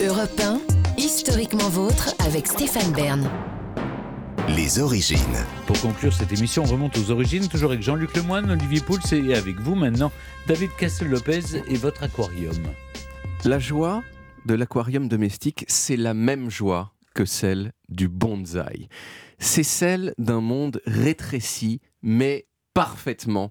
Europe 1, historiquement vôtre avec Stéphane Bern. Les origines. Pour conclure cette émission, on remonte aux origines, toujours avec Jean-Luc Lemoyne, Olivier Pouls et avec vous maintenant, David Castel-Lopez et votre aquarium. La joie de l'aquarium domestique, c'est la même joie que celle du bonsaï. C'est celle d'un monde rétréci, mais parfaitement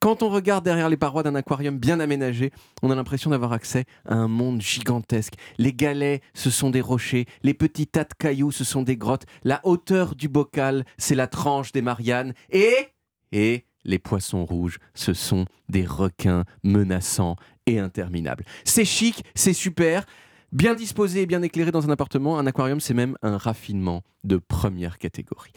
Quand on regarde derrière les parois d'un aquarium bien aménagé, on a l'impression d'avoir accès à un monde gigantesque. Les galets, ce sont des rochers, les petits tas de cailloux, ce sont des grottes, la hauteur du bocal, c'est la tranche des Mariannes, et... et les poissons rouges, ce sont des requins menaçants et interminables. C'est chic, c'est super, Bien disposé et bien éclairé dans un appartement, un aquarium, c'est même un raffinement de première catégorie.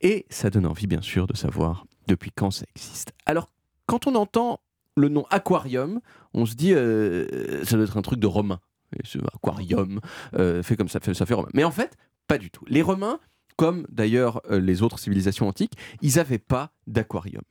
Et ça donne envie, bien sûr, de savoir depuis quand ça existe? Alors, quand on entend le nom aquarium, on se dit, euh, ça doit être un truc de romain. ce aquarium, euh, fait comme ça, ça fait romain. Mais en fait, pas du tout. Les Romains, comme d'ailleurs euh, les autres civilisations antiques, ils n'avaient pas d'aquarium.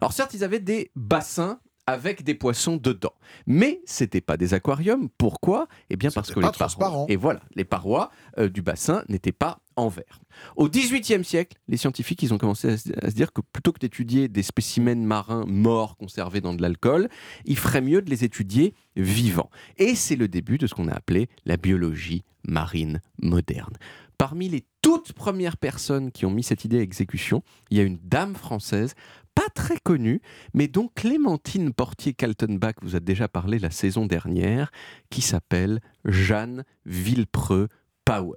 Alors certes, ils avaient des bassins avec des poissons dedans. Mais c'était pas des aquariums. Pourquoi? Eh bien parce que les parois, et voilà, les parois euh, du bassin n'étaient pas en verre. Au XVIIIe siècle, les scientifiques ils ont commencé à se, dire que plutôt que d'étudier des spécimens marins morts conservés dans de l'alcool, il ferait mieux de les étudier vivants. Et c'est le début de ce qu'on a appelé la biologie marine moderne. Parmi les toutes premières personnes qui ont mis cette idée à exécution, il y a une dame française pas très connue, mais dont Clémentine Portier-Kaltenbach vous a déjà parlé la saison dernière, qui s'appelle Jeanne Villepreux Power.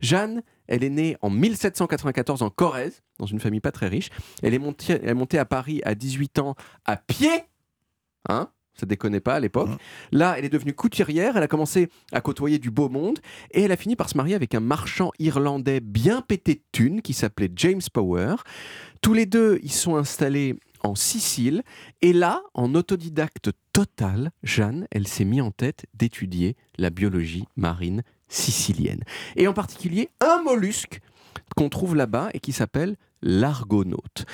Jeanne, elle est née en 1794 en Corrèze, dans une famille pas très riche. Elle est montée, elle est montée à Paris à 18 ans à pied, hein, ça déconnait pas à l'époque. Mmh. Là, elle est devenue couturière, elle a commencé à côtoyer du beau monde et elle a fini par se marier avec un marchand irlandais bien pété de thunes qui s'appelait James Power. Tous les deux, ils sont installés en Sicile et là, en autodidacte total, Jeanne, elle s'est mis en tête d'étudier la biologie marine sicilienne et en particulier un mollusque qu'on trouve là-bas et qui s'appelle l'argonaute.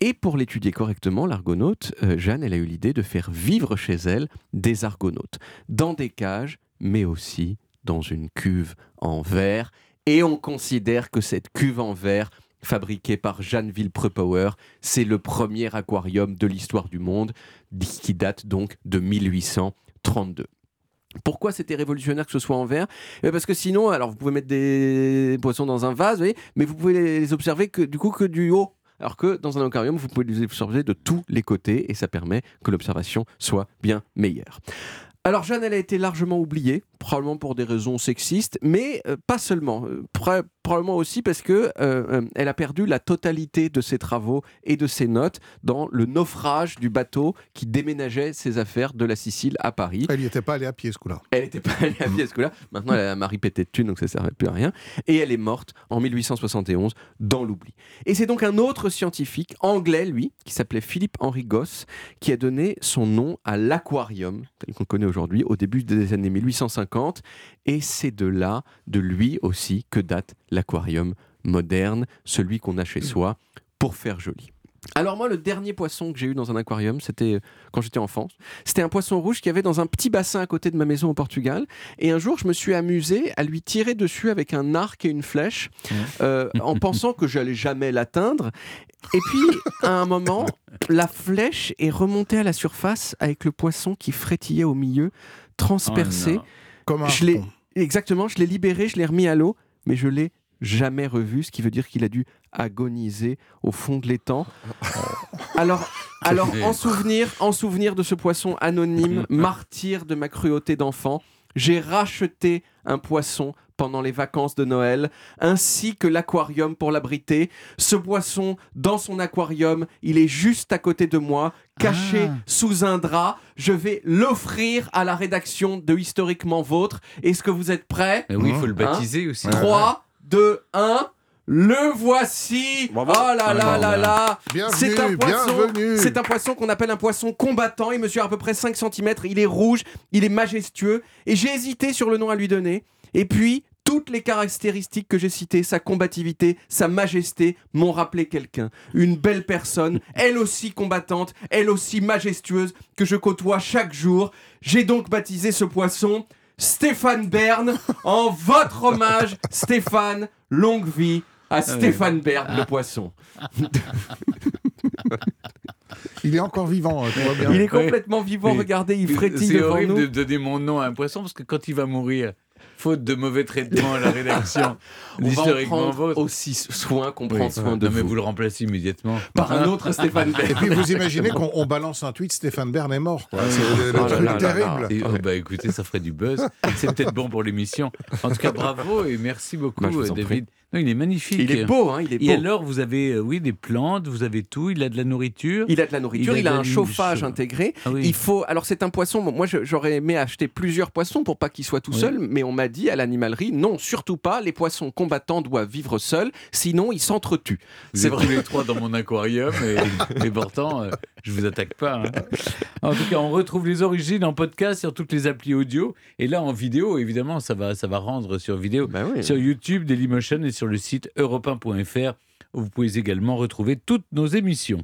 Et pour l'étudier correctement, l'argonaute, euh, Jeanne, elle a eu l'idée de faire vivre chez elle des argonautes, dans des cages, mais aussi dans une cuve en verre. Et on considère que cette cuve en verre, fabriquée par Jeanne Villepreux-Power, c'est le premier aquarium de l'histoire du monde, qui date donc de 1832. Pourquoi c'était révolutionnaire que ce soit en verre? Eh, Parce que sinon, alors vous pouvez mettre des poissons dans un vase, mais vous pouvez les observer que du coup que du haut. Alors que dans un aquarium, vous pouvez les observer de tous les côtés et ça permet que l'observation soit bien meilleure. Alors Jeanne, elle a été largement oubliée, probablement pour des raisons sexistes, mais euh, pas seulement. Euh, probablement aussi parce que euh, elle a perdu la totalité de ses travaux et de ses notes dans le naufrage du bateau qui déménageait ses affaires de la Sicile à Paris. Elle n'y était pas allée à pied ce coup-là. Elle n'était pas allée à pied ce coup-là. Maintenant, elle a un mari pété de thunes, donc ça ne servait plus à rien. Et elle est morte en 1871 dans l'oubli. Et c'est donc un autre scientifique anglais, lui, qui s'appelait Philippe Henry Goss, qui a donné son nom à l'aquarium, tel qu'on connaît aujourd'hui, au début des années 1850. Et c'est de là, de lui aussi, que date l'aquarium moderne, celui qu'on a chez soi pour faire joli. Alors moi, le dernier poisson que j'ai eu dans un aquarium, c'était euh, quand j'étais enfant. C'était un poisson rouge qui avait dans un petit bassin à côté de ma maison au Portugal. Et un jour, je me suis amusé à lui tirer dessus avec un arc et une flèche, mmh. euh, en pensant que j'allais jamais l'atteindre. Et puis, à un moment, la flèche est remontée à la surface avec le poisson qui frétillait au milieu, transpercé. Oh Comme un je Exactement, je l'ai libéré, je l'ai remis à l'eau, mais je l'ai jamais revu, ce qui veut dire qu'il a dû agoniser au fond de l'étang. Alors, alors en souvenir, en souvenir de ce poisson anonyme, martyr de ma cruauté d'enfant, j'ai racheté un poisson pendant les vacances de Noël, ainsi que l'aquarium pour l'abriter. Ce poisson, dans son aquarium, il est juste à côté de moi, caché ah. sous un drap. Je vais l'offrir à la rédaction de Historiquement Vôtre. Est-ce que vous êtes prêts? Oui, il faut le hein baptiser aussi. 3, 2, 1. Le voici. Oh là là là là. C'est un poisson. C'est un poisson qu'on appelle un poisson combattant. Il mesure à peu près 5 cm. Il est rouge. Il est majestueux. Et j'ai hésité sur le nom à lui donner. Et puis, toutes les caractéristiques que j'ai citées, sa combativité, sa majesté, m'ont rappelé quelqu'un. Une belle personne, elle aussi combattante, elle aussi majestueuse, que je côtoie chaque jour. J'ai donc baptisé ce poisson Stéphane Bern en votre hommage. Stéphane, longue vie à Stéphane Bern, le poisson. Il est encore vivant, va bien. Il est complètement vivant, Mais- regardez, il frétille C'est horrible nous. de donner mon nom à un poisson parce que quand il va mourir, faute de mauvais traitement à la rédaction, On va en prendre aussi soin qu'on Oui. prend soin de non, mais vous. vous le remplacez immédiatement. Par un autre Stéphane Et Bern. puis vous imaginez qu'on on balance un tweet, Stéphane Bern est mort. quoi. C'est le, le Oh truc là terrible. là. Et, oh, bah écoutez, ça ferait du buzz. C'est peut-être bon pour l'émission. En tout cas, bravo et merci beaucoup, Bah, David. Non, il est magnifique. Il est beau, hein, il est beau. Et alors, vous avez, euh, oui, des plantes, vous avez tout. Il a de la nourriture. Il a de la nourriture, Il a il a, de la un chauffage intégré. Ah oui. Il faut. Alors c'est un poisson. bon, Moi j'aurais aimé acheter plusieurs poissons pour pas qu'il soit tout Oui. seul, mais on m'a dit à l'animalerie non, surtout pas. Les poissons combattants doivent vivre seuls, sinon ils s'entretuent. C'est tous les trois dans mon aquarium et, et pourtant, euh, je vous attaque pas. hein. En tout cas, on retrouve les origines en podcast sur toutes les applis audio et là en vidéo, évidemment, ça va, ça va rendre sur vidéo Bah oui. sur YouTube, Dailymotion et sur le site europe1.fr où vous pouvez également retrouver toutes nos émissions.